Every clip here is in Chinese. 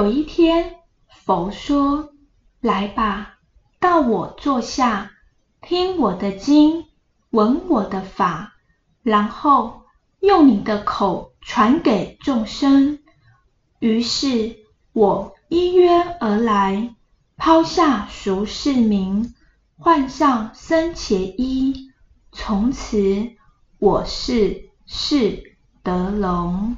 有一天，佛说：“来吧，到我座下，听我的经，闻我的法，然后用你的口传给众生。”于是，我依约而来，抛下俗世名，换上僧伽衣，从此我是释德龙。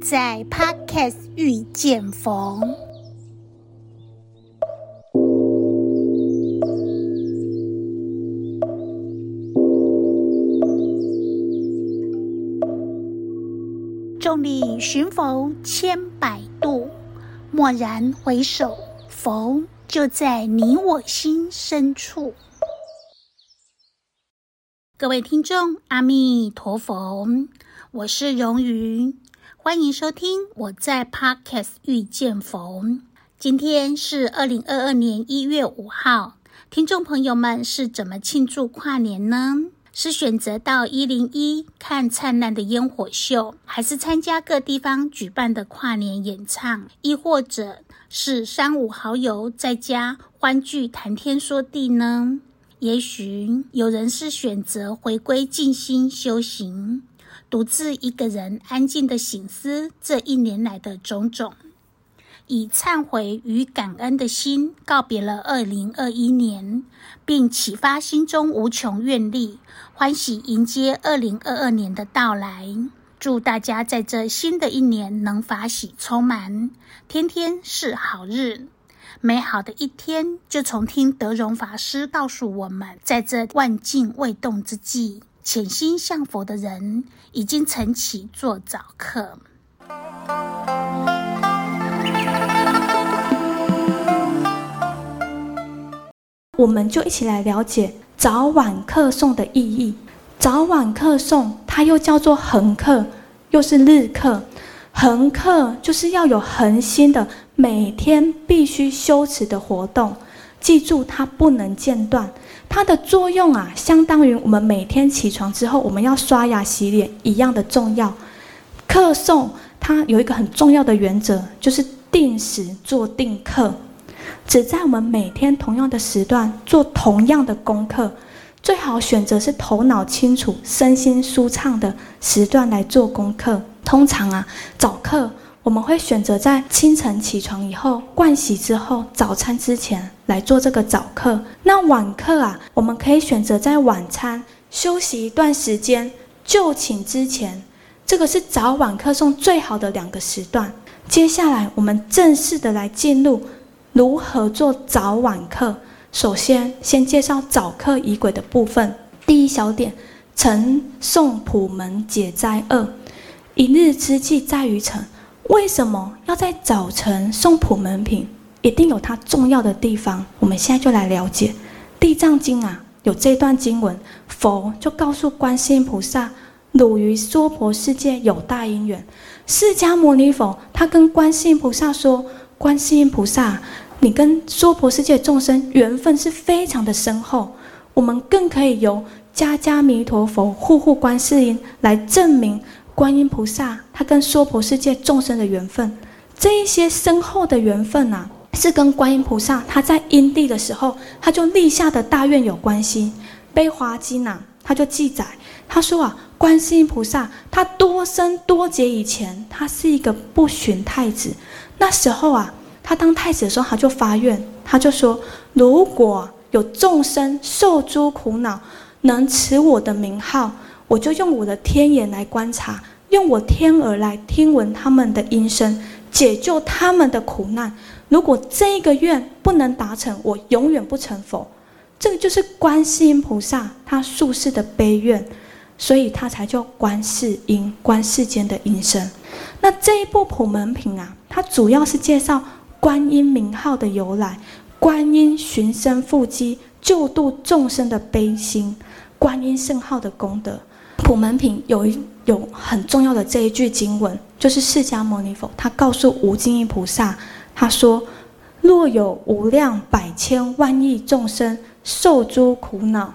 在 Podcast 遇见佛。众里寻佛千百度，蓦然回首，佛就在你我心深处。各位听众，阿弥陀佛，我是荣云。欢迎收听我在 Podcast 遇见逢。今天是二零二二年一月五号，听众朋友们是怎么庆祝跨年呢？是选择到一零一看灿烂的烟火秀，还是参加各地方举办的跨年演唱，亦或者是三五好友在家欢聚谈天说地呢？也许有人是选择回归静心修行。独自一个人安静地省思这一年来的种种，以忏悔与感恩的心告别了二零二一年，并启发心中无穷愿力，欢喜迎接二零二二年的到来。祝大家在这新的一年能法喜充满，天天是好日。美好的一天就从听德容法师告诉我们，在这万境未动之际。潜心向佛的人已经晨起做早课。我们就一起来了解早晚课诵的意义。早晚课诵它又叫做恒课，又是日课。恒课就是要有恒心的，每天必须修持的活动。记住，它不能间断。它的作用啊，相当于我们每天起床之后，我们要刷牙洗脸一样的重要。课诵它有一个很重要的原则，就是定时做定课，只在我们每天同样的时段做同样的功课。最好选择是头脑清楚、身心舒畅的时段来做功课。通常啊，早课。我们会选择在清晨起床以后，盥洗之后，早餐之前来做这个早课。那晚课啊，我们可以选择在晚餐休息一段时间，就寝之前。这个是早晚课诵最好的两个时段。接下来，我们正式的来进入如何做早晚课。首先，先介绍早课仪轨的部分。第一小点，晨诵普门解灾厄，一日之计在于晨。为什么要在早晨送普门品？一定有它重要的地方。我们现在就来了解《地藏经》啊，有这段经文，佛就告诉观世音菩萨：“汝于娑婆世界有大因缘。”释迦牟尼佛他跟观世音菩萨说：“观世音菩萨，你跟娑婆世界众生缘分是非常的深厚，我们更可以由迦迦弥陀佛护护观世音来证明。”观音菩萨，他跟娑婆世界众生的缘分，这一些深厚的缘分呐、啊，是跟观音菩萨他在因地的时候，他就立下的大愿有关系。《悲华经》呐，他就记载，他说啊，观世音菩萨他多生多劫以前，他是一个不寻太子。那时候啊，他当太子的时候，他就发愿，他就说，如果有众生受诸苦恼，能持我的名号。我就用我的天眼来观察，用我天耳来听闻他们的音声，解救他们的苦难。如果这个愿不能达成，我永远不成佛。这个就是观世音菩萨他宿世的悲愿，所以他才叫观世音，观世间的音声。那这一部普门品啊，它主要是介绍观音名号的由来，观音寻声复机，救度众生的悲心，观音圣号的功德。普门品有一有很重要的这一句经文，就是释迦牟尼佛他告诉无尽意菩萨，他说：“若有无量百千万亿众生受诸苦恼，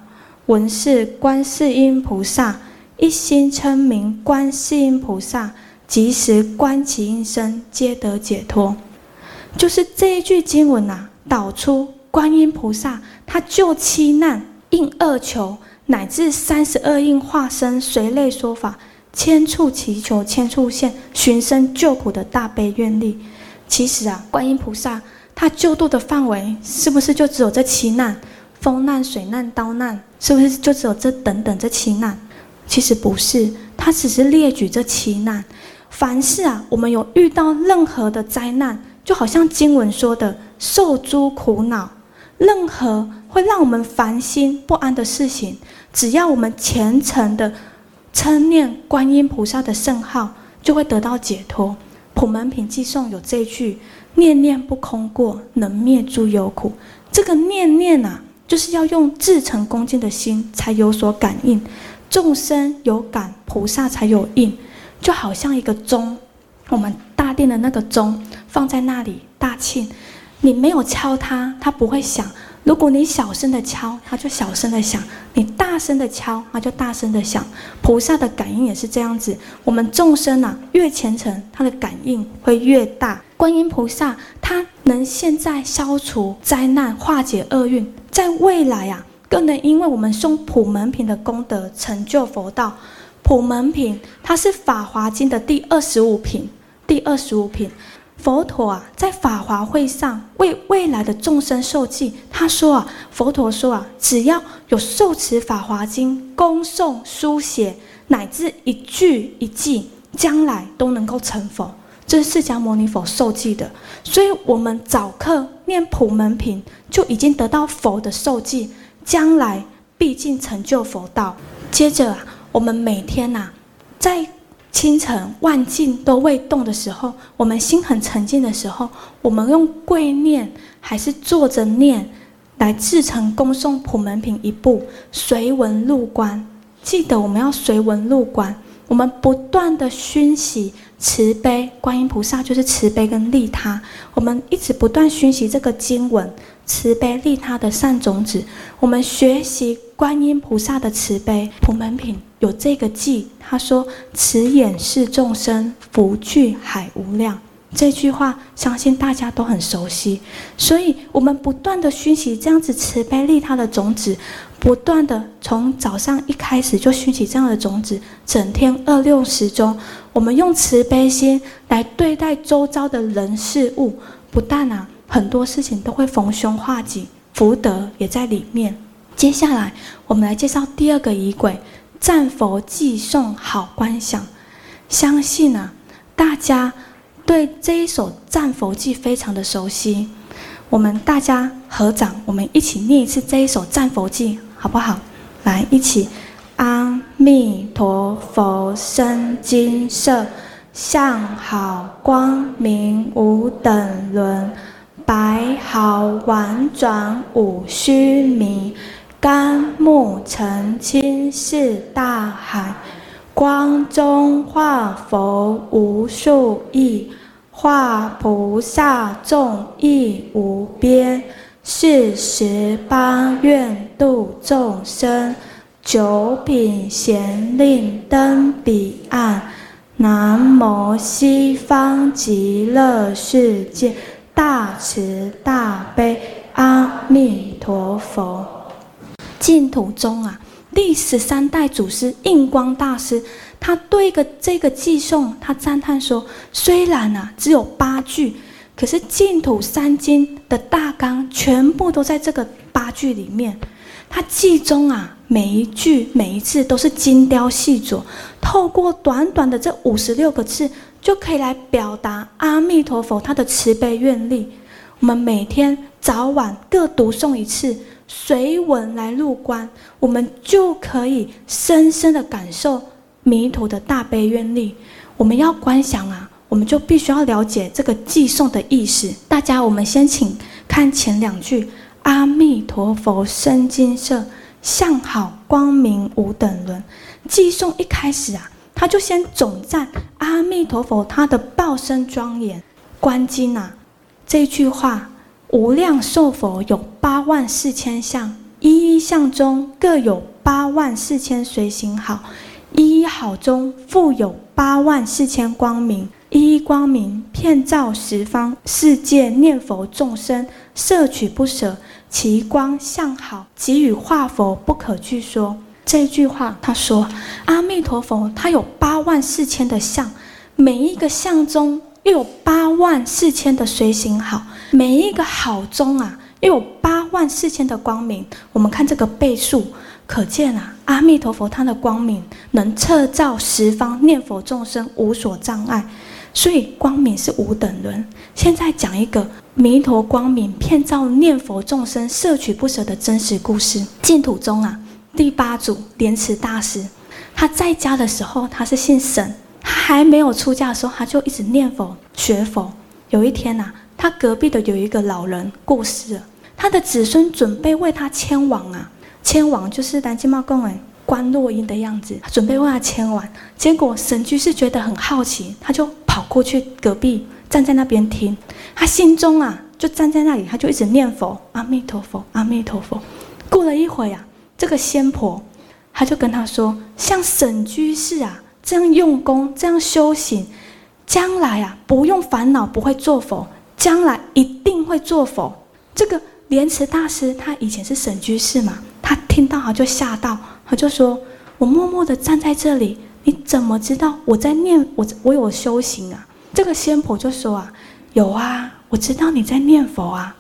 闻是观世音菩萨一心称名观世音菩萨，即时观其音声，皆得解脱。就是这一句经文啊，导出观音菩萨他救七难、应二求，乃至三十二应化身随类说法，千处祈求千处现，寻声救苦的大悲愿力。其实啊，观音菩萨他救度的范围是不是就只有这七难？风难、水难、刀难，是不是就只有这等等这七难？其实不是，他只是列举这七难。凡是啊，我们有遇到任何的灾难，就好像经文说的，受诸苦恼，任何会让我们烦心不安的事情，只要我们虔诚的称念观音菩萨的圣号，就会得到解脱。普门品偈颂有这句：念念不空过，能灭诸有苦。这个念念啊，就是要用至诚恭敬的心才有所感应。众生有感，菩萨才有应。就好像一个钟，我们大殿的那个钟放在那里大庆，你没有敲它，它不会响；如果你小声的敲，它就小声的响；你大声的敲，它就大声的响。菩萨的感应也是这样子，我们众生啊，越虔诚，它的感应会越大。观音菩萨，它能现在消除灾难，化解厄运，在未来啊，更能因为我们诵普门品的功德，成就佛道。普门品，它是《法华经》的第二十五品。第二十五品，佛陀啊，在法华会上为未来的众生受记。他说啊，佛陀说啊，只要有受持《法华经》，恭诵书写，乃至一句一记，将来都能够成佛。这是释迦牟尼佛受记的。所以，我们早课念普门品，就已经得到佛的受记，将来必定成就佛道。接着啊。我们每天呐、啊，在清晨万境都未动的时候，我们心很沉静的时候，我们用跪念还是坐着念，来制成恭送普门品一部，随文入观。记得我们要随文入观，我们不断的熏习慈悲观音菩萨，就是慈悲跟利他。我们一直不断熏习这个经文，慈悲利他的善种子。我们学习观音菩萨的慈悲普门品。有这个记，他说：“慈眼视众生，福聚海无量。”这句话相信大家都很熟悉，所以我们不断的熏习这样子慈悲利他的种子，不断的从早上一开始就熏习这样的种子，整天二六时中，我们用慈悲心来对待周遭的人事物，不但啊很多事情都会逢凶化吉，福德也在里面。接下来我们来介绍第二个仪轨。赞佛偈颂好观想，相信啊，大家对这一首赞佛偈非常的熟悉。我们大家合掌，我们一起念一次这一首赞佛偈，好不好？来，一起。阿弥陀佛，身金色，相好光明无等伦，白毫婉转五须弥。甘木澄清是大海，光中化佛无数亿，化菩萨众亦无边。四十八愿度众生，九品闲令登彼岸。南无西方极乐世界大慈大悲阿弥陀佛。净土中啊，第十三代祖师印光大师，他对一个这个偈颂，他赞叹说：虽然啊只有八句，可是净土三经的大纲全部都在这个八句里面。他偈中啊每一句每一字都是精雕细琢，透过短短的这五十六个字，就可以来表达阿弥陀佛他的慈悲愿力。我们每天早晚各读诵一次。随文来入观，我们就可以深深的感受弥陀的大悲愿力。我们要观想啊，我们就必须要了解这个寄送的意思。大家，我们先请看前两句：阿弥陀佛身金色，向好光明无等伦。偈颂一开始啊，他就先总赞阿弥陀佛他的报身庄严。观经啊，这句话无量寿佛有八万四千相，一一相中各有八万四千随行好，一一好中复有八万四千光明，一一光明遍照十方世界，念佛众生摄取不舍，其光相好，即与化佛不可具说。这句话他说，阿弥陀佛他有八万四千的相，每一个相中又有八万四千的随行好。每一个好中啊，又有八万四千的光明。我们看这个倍数，可见啊，阿弥陀佛他的光明能彻照十方念佛众生无所障碍，所以光明是无等伦。现在讲一个弥陀光明骗照念佛众生摄取不舍的真实故事。净土中啊，第八祖莲池大师，他在家的时候他是姓沈，他还没有出家的时候，他就一直念佛学佛。有一天呐、啊。他隔壁的有一个老人过世了，他的子孙准备为他迁往啊，迁往就是南京茂公园观落音的样子，准备为他签完。结果沈居士觉得很好奇，他就跑过去隔壁站在那边听，他心中啊就站在那里，他就一直念佛，阿弥陀佛，阿弥陀佛。过了一会啊，这个仙婆他就跟他说，像沈居士啊这样用功，这样修行，将来啊不用烦恼，不会做佛。将来一定会做佛。这个莲池大师，他以前是沈居士嘛，他听到他就吓到，他就说：“我默默地站在这里，你怎么知道我在念？我我有修行啊？”这个仙婆就说：“啊，有啊，我知道你在念佛啊。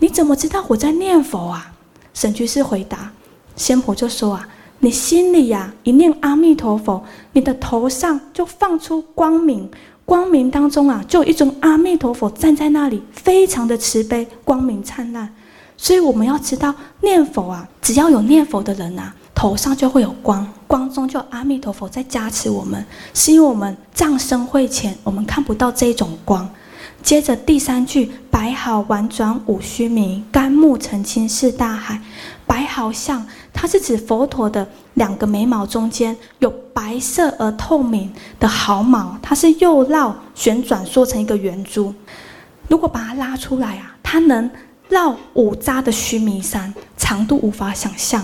你怎么知道我在念佛啊？”沈居士回答，仙婆就说：“啊，你心里呀、啊、一念阿弥陀佛，你的头上就放出光明。”光明当中啊，就有一尊阿弥陀佛站在那里，非常的慈悲，光明灿烂。所以我们要知道，念佛啊，只要有念佛的人啊，头上就会有光，光中就阿弥陀佛在加持我们。是因为我们障深慧浅，我们看不到这种光。接着第三句，白毫宛转五须弥，甘目澄清是大海。白毫相，它是指佛陀的两个眉毛中间有白色而透明的毫毛，它是又绕旋转缩成一个圆珠。如果把它拉出来啊，它能绕五匝的须弥山，长度无法想象。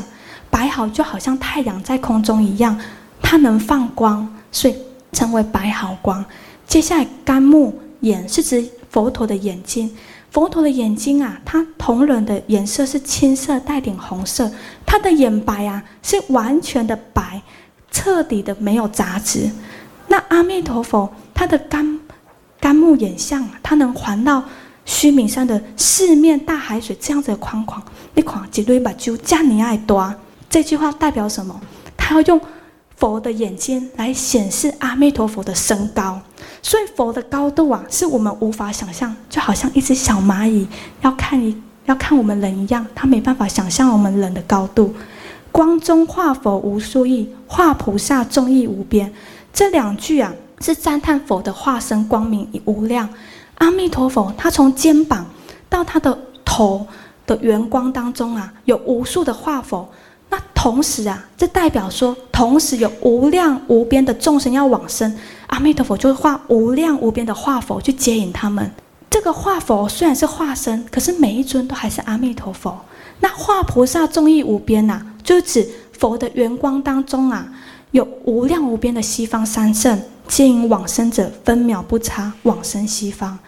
白毫就好像太阳在空中一样，它能放光，所以称为白毫光。接下来干木眼是指佛陀的眼睛。佛陀的眼睛啊，它瞳仁的颜色是青色带点红色，它的眼白啊是完全的白，彻底的没有杂质。那阿弥陀佛他的干干木眼相，它能环绕须弥山的四面大海水这样子的宽广。你看，一对目睭这么爱多，这句话代表什么？他要用。佛的眼睛来显示阿弥陀佛的身高，所以佛的高度啊，是我们无法想象，就好像一只小蚂蚁要看一要看我们人一样，他没办法想象我们人的高度。光中化佛无数亿，化菩萨众亦无边。这两句啊，是赞叹佛的化身光明与无量。阿弥陀佛，他从肩膀到他的头的圆光当中啊，有无数的化佛。同时啊，这代表说，同时有无量无边的众生要往生，阿弥陀佛就会化无量无边的化佛去接引他们。这个化佛虽然是化身，可是每一尊都还是阿弥陀佛。那化菩萨众意无边呐、啊，就指佛的圆光当中啊，有无量无边的西方三圣接引往生者，分秒不差往生西方。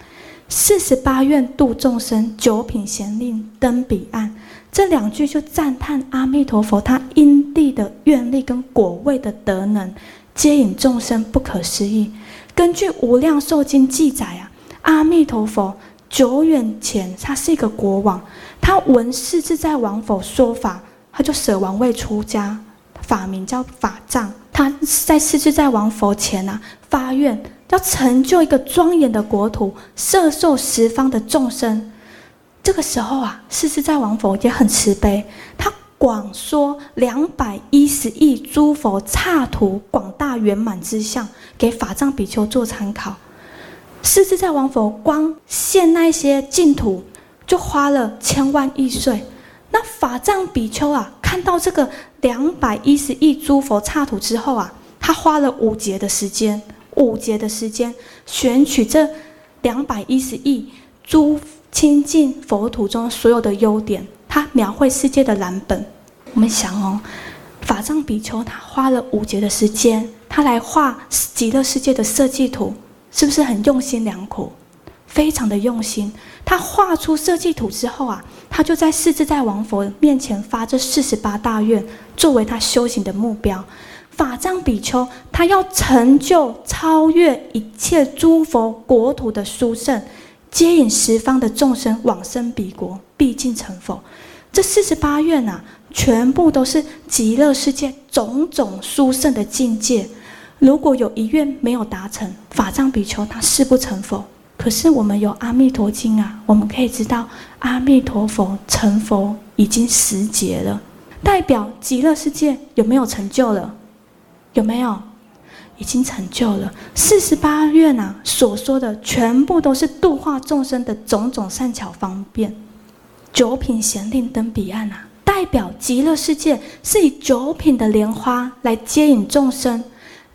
四十八愿度众生，九品贤令登彼岸。这两句就赞叹阿弥陀佛他因地的愿力跟果位的德能，接引众生不可思议。根据《无量寿经》记载啊，阿弥陀佛久远前他是一个国王，他闻世自在王佛说法，他就舍王位出家，法名叫法藏。他在世自在王佛前啊发愿，要成就一个庄严的国土，摄受十方的众生。这个时候啊，世自在王佛也很慈悲，他广说两百一十亿诸佛刹土广大圆满之相，给法藏比丘做参考。世自在王佛光现那些净土，就花了千万亿岁。那法藏比丘啊，看到这个两百一十亿诸佛刹土之后啊，他花了五劫的时间，五劫的时间选取这两百一十亿诸。亲近佛土中所有的优点，他描绘世界的蓝本。我们想哦，法藏比丘他花了五节的时间，他来画极乐世界的设计图，是不是很用心良苦？非常的用心。他画出设计图之后啊，他就在世自在王佛面前发这四十八大愿，作为他修行的目标。法藏比丘他要成就超越一切诸佛国土的殊胜，接引十方的众生往生彼国，毕竟成佛。这四十八愿啊，全部都是极乐世界种种殊胜的境界。如果有一愿没有达成，法藏比丘他誓不成佛。可是我们有《阿弥陀经》啊，我们可以知道阿弥陀佛成佛已经十劫了，代表极乐世界有没有成就了？有没有？已经成就了。四十八愿啊，所说的全部都是度化众生的种种善巧方便。九品贤令登彼岸啊，代表极乐世界是以九品的莲花来接引众生。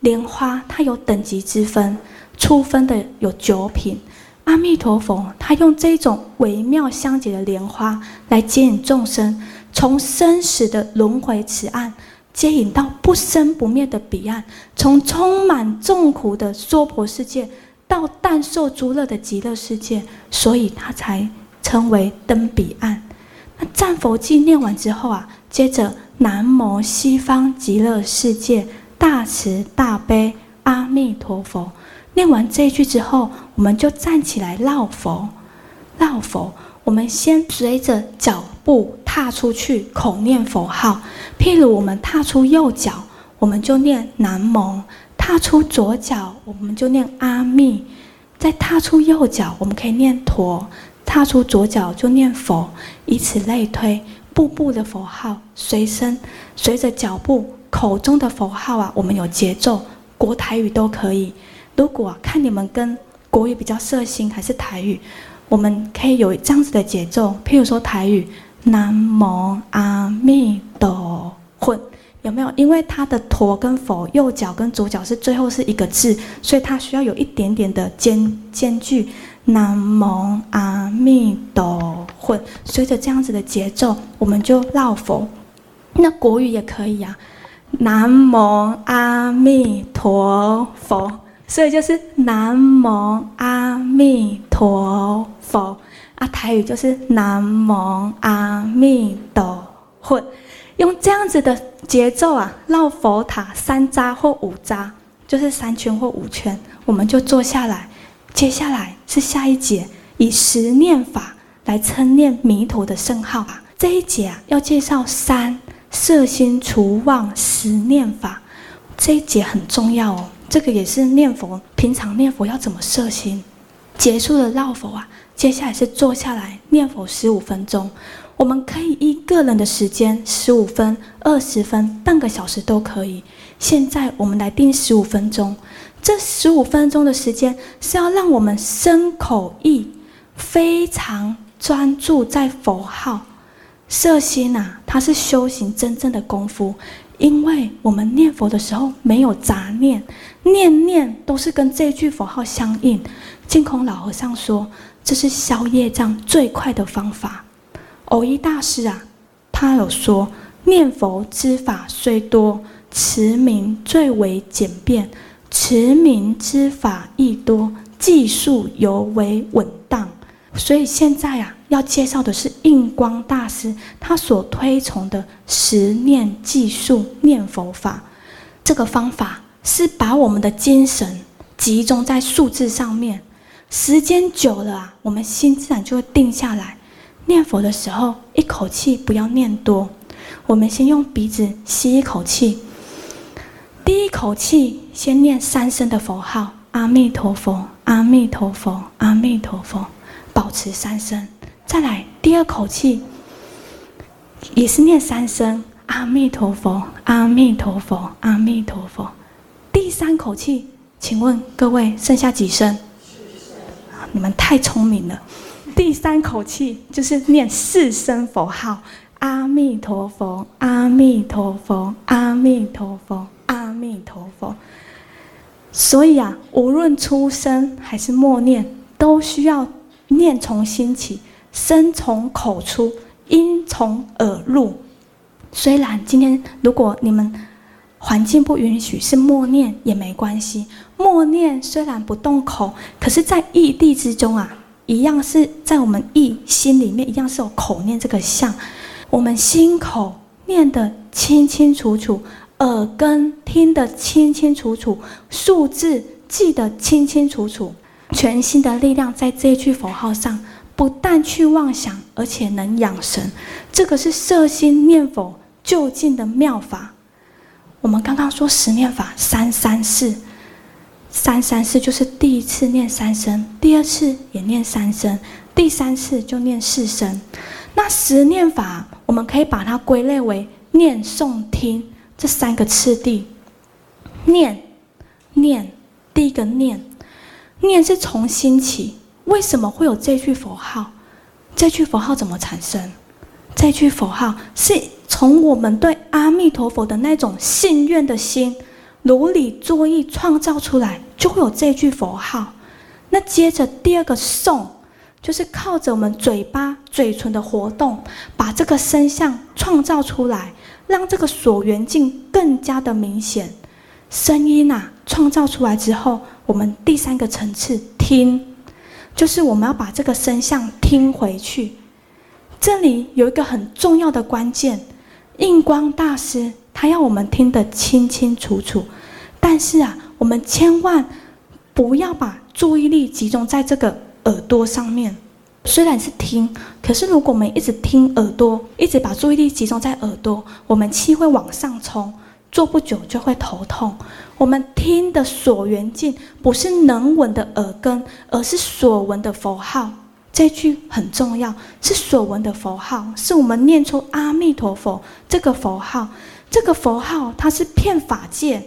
莲花它有等级之分，初分的有九品。阿弥陀佛，他用这种微妙香洁的莲花来接引众生，从生死的轮回此岸接引到不生不灭的彼岸，从充满众苦的娑婆世界到但受诸乐的极乐世界，所以他才称为登彼岸。那赞佛偈念完之后啊，接着南无西方极乐世界大慈大悲阿弥陀佛。念完这一句之后，我们就站起来绕佛，绕佛。我们先随着脚步踏出去，口念佛号。譬如我们踏出右脚，我们就念南无；踏出左脚，我们就念阿弥；再踏出右脚，我们可以念陀；踏出左脚就念佛。以此类推，步步的佛号随身，随着脚步口中的佛号啊，我们有节奏，国台语都可以。如果看你们跟国语比较色心，还是台语，我们可以有这样子的节奏。譬如说台语“南无阿弥陀佛”，有没有？因为它的“陀”跟“佛”，右脚跟左脚是最后是一个字，所以它需要有一点点的间间距。“南无阿弥陀佛”，随着这样子的节奏，我们就绕佛。那国语也可以呀，“南无阿弥陀佛”。所以就是南无阿弥陀佛啊，台语就是南无阿弥陀佛，用这样子的节奏啊，绕佛塔三匝或五匝，就是三圈或五圈，我们就坐下来。接下来是下一节，以十念法来称念弥陀的圣号啊。这一节啊，要介绍三摄心除妄十念法，这一节很重要哦。这个也是念佛，平常念佛要怎么摄心？结束了绕佛啊，接下来是坐下来念佛十五分钟。我们可以依个人的时间，十五分、二十分、半个小时都可以。现在我们来定十五分钟。这十五分钟的时间是要让我们身口意非常专注在佛号摄心呐、啊，它是修行真正的功夫。因为我们念佛的时候没有杂念，念念都是跟这句佛号相应。净空老和尚说，这是消业障最快的方法。藕益大师啊，他有说，念佛之法虽多，持名最为简便；持名之法亦多，技术尤为稳当。所以现在啊，要介绍的是印光大师他所推崇的十念计数念佛法。这个方法是把我们的精神集中在数字上面，时间久了啊，我们心自然就会定下来。念佛的时候，一口气不要念多，我们先用鼻子吸一口气，第一口气先念三声的佛号：阿弥陀佛，阿弥陀佛，阿弥陀佛。保持三声，再来第二口气，也是念三声阿弥陀佛，阿弥陀佛，阿弥陀佛。第三口气，请问各位剩下几声？你们太聪明了。第三口气就是念四声佛号：阿弥陀佛，阿弥陀佛，阿弥陀佛，阿弥陀佛。所以啊，无论出声还是默念，都需要。念从心起，声从口出，音从耳入。虽然今天如果你们环境不允许是默念也没关系，默念虽然不动口，可是，在异地之中啊，一样是在我们意心里面一样是有口念这个相，我们心口念得清清楚楚，耳根听得清清楚楚，数字记得清清楚楚，全新的力量在这一句佛号上，不但去妄想，而且能养神，这个是摄心念佛。就近的妙法，我们刚刚说十念法三三四，三三四就是第一次念三声，第二次也念三声，第三次就念四声。那十念法，我们可以把它归类为念、诵、听这三个次第。念，念，第一个念，念是从心起。为什么会有这句佛号？这句佛号怎么产生？这句佛号是从我们对阿弥陀佛的那种信愿的心，如理作意创造出来，就会有这句佛号。那接着第二个诵，就是靠着我们嘴巴、嘴唇的活动，把这个声相创造出来，让这个所缘境更加的明显。声音啊，创造出来之后，我们第三个层次听，就是我们要把这个声相听回去。这里有一个很重要的关键，印光大师他要我们听得清清楚楚，但是啊，我们千万不要把注意力集中在这个耳朵上面。虽然是听，可是如果我们一直听耳朵，一直把注意力集中在耳朵，我们气会往上冲，坐不久就会头痛。我们听的所缘境不是能闻的耳根，而是所闻的佛号。这句很重要，是所闻的佛号，是我们念出阿弥陀佛这个佛号。这个佛号它是骗法界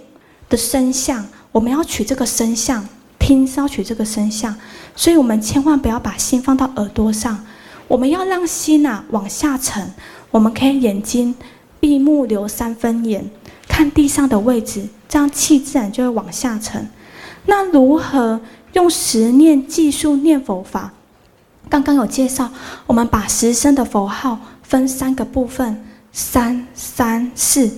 的声相，我们要取这个声相，听是要取这个声相，所以我们千万不要把心放到耳朵上，我们要让心呐、啊、往下沉。我们可以眼睛闭目留三分眼，看地上的位置，这样气自然就会往下沉。那如何用十念计数念佛法？刚刚有介绍，我们把十声的佛号分三个部分，三三四。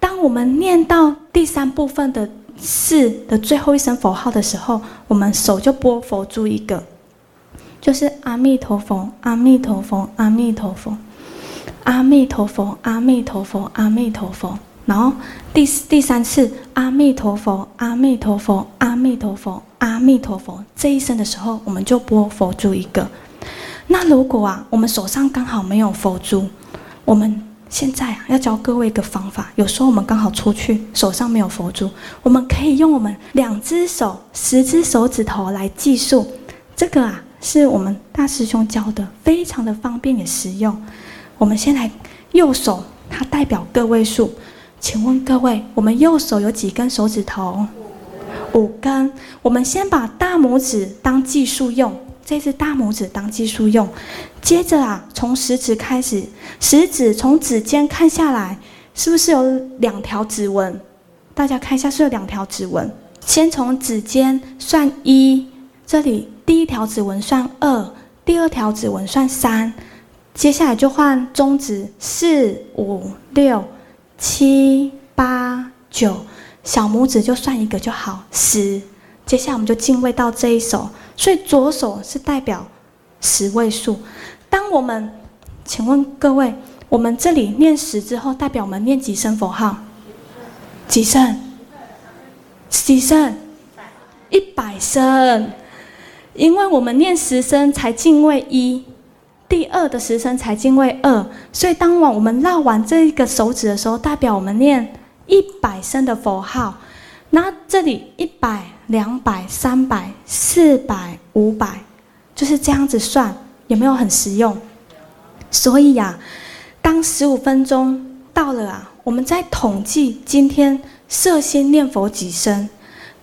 当我们念到第三部分的四的最后一声佛号的时候，我们手就拨佛珠一个，就是阿弥陀佛，阿弥陀佛，阿弥陀佛，阿弥陀佛，阿弥陀佛，阿弥陀佛。然后第第三次阿弥陀佛，阿弥陀佛，阿弥陀佛，阿弥陀佛，这一声的时候，我们就拨佛珠一个。那如果啊，我们手上刚好没有佛珠，我们现在啊要教各位一个方法。有时候我们刚好出去，手上没有佛珠，我们可以用我们两只手、十只手指头来计数。这个啊，是我们大师兄教的，非常的方便也实用。我们先来右手，它代表个位数。请问各位，我们右手有几根手指头？五根。我们先把大拇指当计数用。这只大拇指当计数用，接着啊，从食指开始，食指从指尖看下来，是不是有两条指纹？大家看一下，是有两条指纹。先从指尖算一，这里第一条指纹算二，第二条指纹算三，接下来就换中指四五六七八九，小拇指就算一个就好，十。接下来我们就进位到这一手。所以左手是代表十位数。当我们，请问各位，我们这里念十之后，代表我们念几声佛号？几声？几声？一百声。因为我们念十声才进位一，第二的十声才进位二，所以当晚我们绕完这一个手指的时候，代表我们念一百声的佛号。那这里一百。两百、三百、四百、五百，就是这样子算，有没有很实用？所以呀、啊，当十五分钟到了啊，我们在统计今天摄心念佛几声。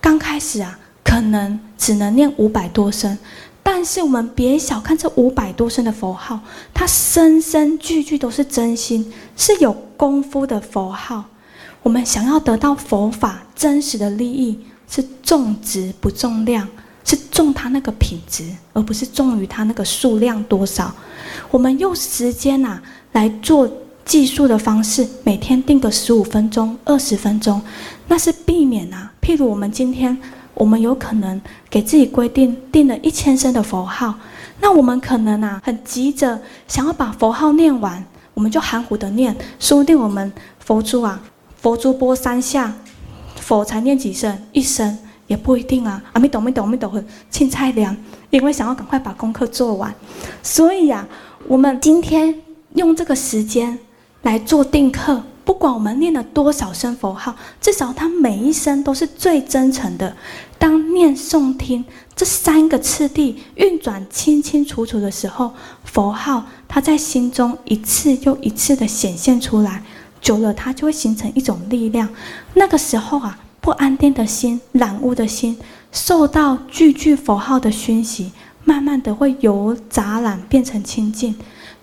刚开始啊，可能只能念五百多声，但是我们别小看这五百多声的佛号，它声声句句都是真心，是有功夫的佛号。我们想要得到佛法真实的利益。是重质不重量，是重它那个品质，而不是重于它那个数量多少。我们用时间啊来做计数的方式，每天定个十五分钟、二十分钟，那是避免啊。譬如我们今天，我们有可能给自己规定定了一千声的佛号，那我们可能啊很急着想要把佛号念完，我们就含糊的念，说不定我们佛珠啊，佛珠拨三下，佛才念几声，一声。也不一定啊，阿弥陀佛，阿弥陀佛，青菜凉，因为想要赶快把功课做完，所以呀、啊，我们今天用这个时间来做定课，不管我们念了多少声佛号，至少它每一声都是最真诚的。当念诵听这三个次第运转清清楚楚的时候，佛号它在心中一次又一次的显现出来，久了它就会形成一种力量。那个时候啊。不安定的心、染污的心，受到句句佛号的熏习，慢慢的会由杂染变成清净。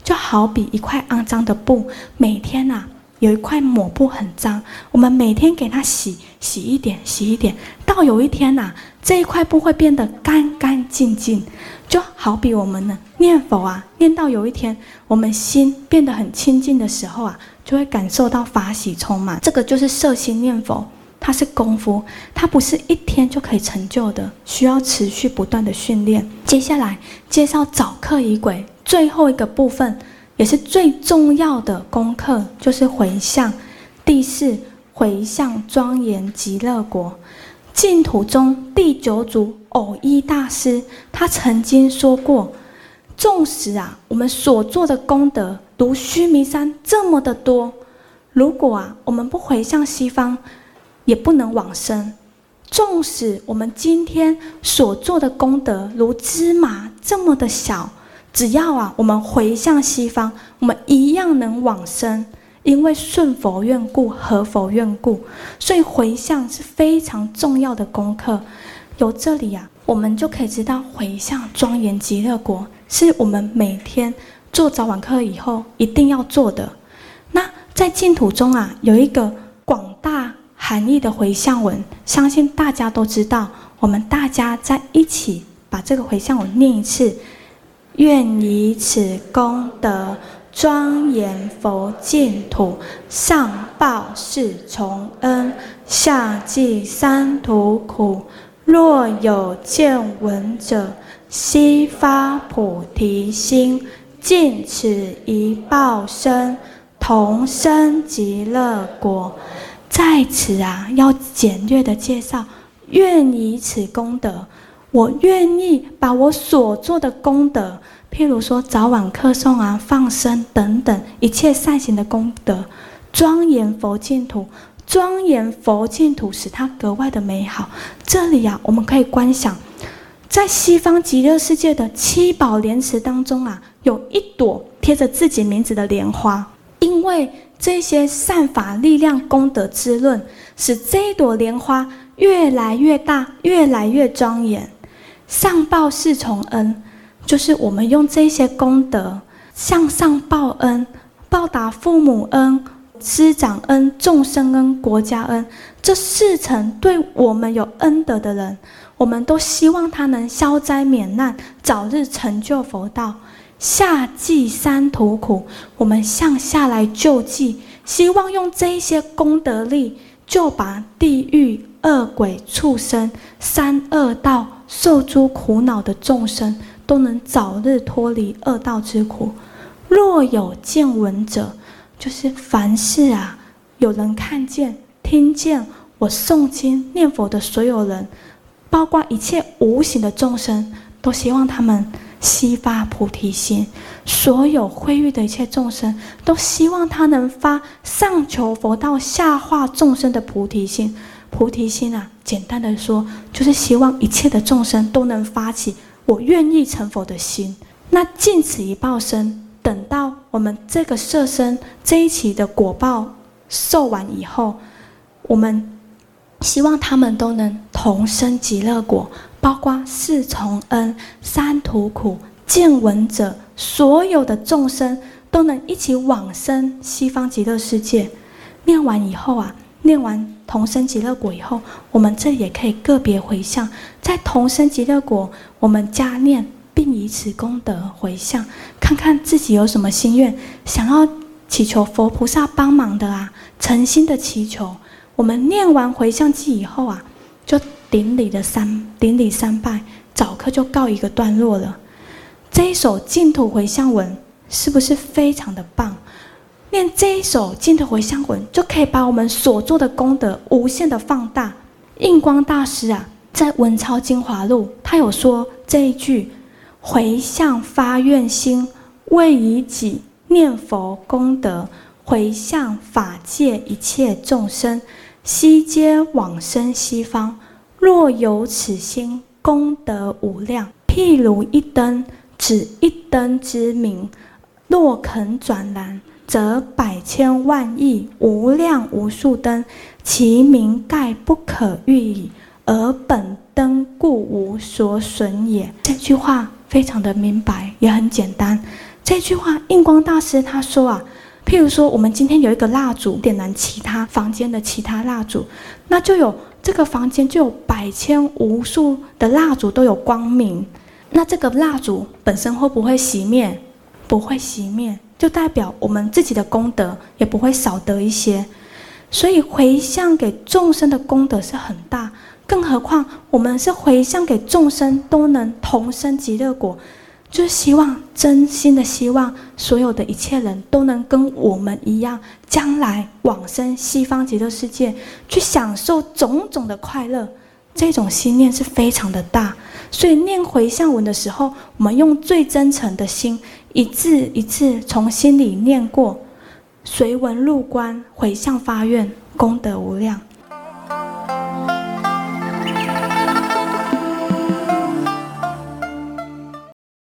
就好比一块肮脏的布，每天、啊、有一块抹布很脏，我们每天给它洗洗一点、洗一点，到有一天呐、啊，这一块布会变得干干净净。就好比我们呢念佛啊，念到有一天我们心变得很清净的时候啊，就会感受到法喜充满。这个就是摄心念佛。它是功夫，它不是一天就可以成就的，需要持续不断的训练。接下来介绍早课仪轨，最后一个部分也是最重要的功课，就是回向。第四，回向庄严极乐国。净土中第九祖藕益大师他曾经说过：纵使啊，我们所做的功德如须弥山这么的多，如果啊，我们不回向西方。也不能往生。纵使我们今天所做的功德如芝麻这么的小，只要啊，我们回向西方，我们一样能往生。因为顺佛愿故，合佛愿故，所以回向是非常重要的功课。由这里啊，我们就可以知道，回向庄严极乐国是我们每天做早晚课以后一定要做的。那在净土中啊，有一个广大。含义的回向文，相信大家都知道。我们大家在一起把这个回向文念一次：愿以此功德庄严佛净土，上报四重恩，下济三途苦。若有见闻者，悉发菩提心，尽此一报身，同生极乐国。在此啊，要简略的介绍，愿以此功德，我愿意把我所做的功德，譬如说早晚课诵啊、放生等等一切善行的功德，庄严佛净土，庄严佛净土，使它格外的美好。这里啊，我们可以观想，在西方极乐世界的七宝莲池当中啊，有一朵贴着自己名字的莲花，因为。这些善法力量功德滋润，使这一朵莲花越来越大，越来越庄严。上报四重恩，就是我们用这些功德向上报恩，报答父母恩、师长恩、众生恩、国家恩。这四层对我们有恩德的人，我们都希望他能消灾免难，早日成就佛道。下济三途苦，我们向下来救济，希望用这些功德力，就把地狱、恶鬼、畜生、三恶道受诸苦恼的众生，都能早日脱离恶道之苦。若有见闻者，就是凡事啊，有人看见、听见我诵经念佛的所有人，包括一切无形的众生，都希望他们。悉发菩提心，所有毁誉的一切众生都希望他能发上求佛道、下化众生的菩提心。菩提心啊，简单的说，就是希望一切的众生都能发起我愿意成佛的心。那尽此一报身，等到我们这个色身这一期的果报受完以后，我们希望他们都能同生极乐国。包括四重恩、三途苦、见闻者，所有的众生都能一起往生西方极乐世界。念完以后啊，念完同生极乐果以后，我们这也可以个别回向，在同生极乐果，我们加念，并以此功德回向，看看自己有什么心愿，想要祈求佛菩萨帮忙的啊，诚心的祈求。我们念完回向偈以后啊，就顶礼的三顶礼三拜，早课就告一个段落了。这一首净土回向文是不是非常的棒？念这一首净土回向文，就可以把我们所做的功德无限的放大。印光大师啊，在《文钞精华录》，他有说这一句：“回向发愿心，为以己念佛功德，回向法界一切众生，悉皆往生西方。若有此心，功德无量，譬如一灯，指一灯之明。若肯转燃。”则百千万亿无量无数灯，其明盖不可喻矣。而本灯故无所损也。这句话非常的明白，也很简单。这句话，印光大师他说啊，譬如说，我们今天有一个蜡烛，点燃其他房间的其他蜡烛，那就有这个房间就有百千无数的蜡烛都有光明。那这个蜡烛本身会不会熄灭？不会熄灭。就代表我们自己的功德也不会少得一些，所以回向给众生的功德是很大，更何况我们是回向给众生都能同生极乐国，就是希望真心的希望所有的一切人都能跟我们一样，将来往生西方极乐世界，去享受种种的快乐。这种心念是非常的大，所以念回向文的时候，我们用最真诚的心，一字一字从心里念过，随文入观，回向发愿，功德无量。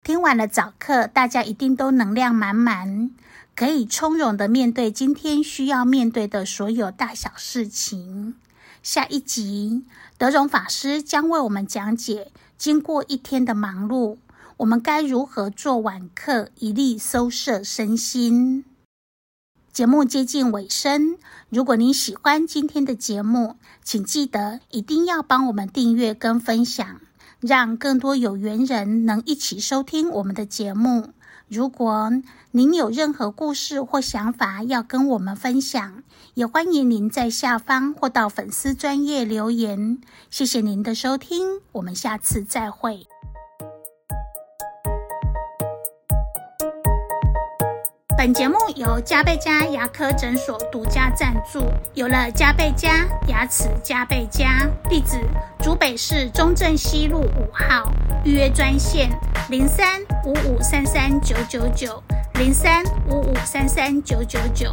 听完了早课，大家一定都能量满满，可以从容的面对今天需要面对的所有大小事情。下一集，德容法师将为我们讲解：经过一天的忙碌，我们该如何做晚课，以利收摄身心。节目接近尾声，如果您喜欢今天的节目，请记得一定要帮我们订阅跟分享，让更多有缘人能一起收听我们的节目。如果您有任何故事或想法要跟我们分享，也欢迎您在下方或到粉丝专页留言。谢谢您的收听，我们下次再会。本节目由嘉贝嘉牙科诊所独家赞助。有了嘉贝嘉牙齿加倍加，地址：竹北市中正西路五号，预约专线零三五五三三九九九零三五五三三九九九。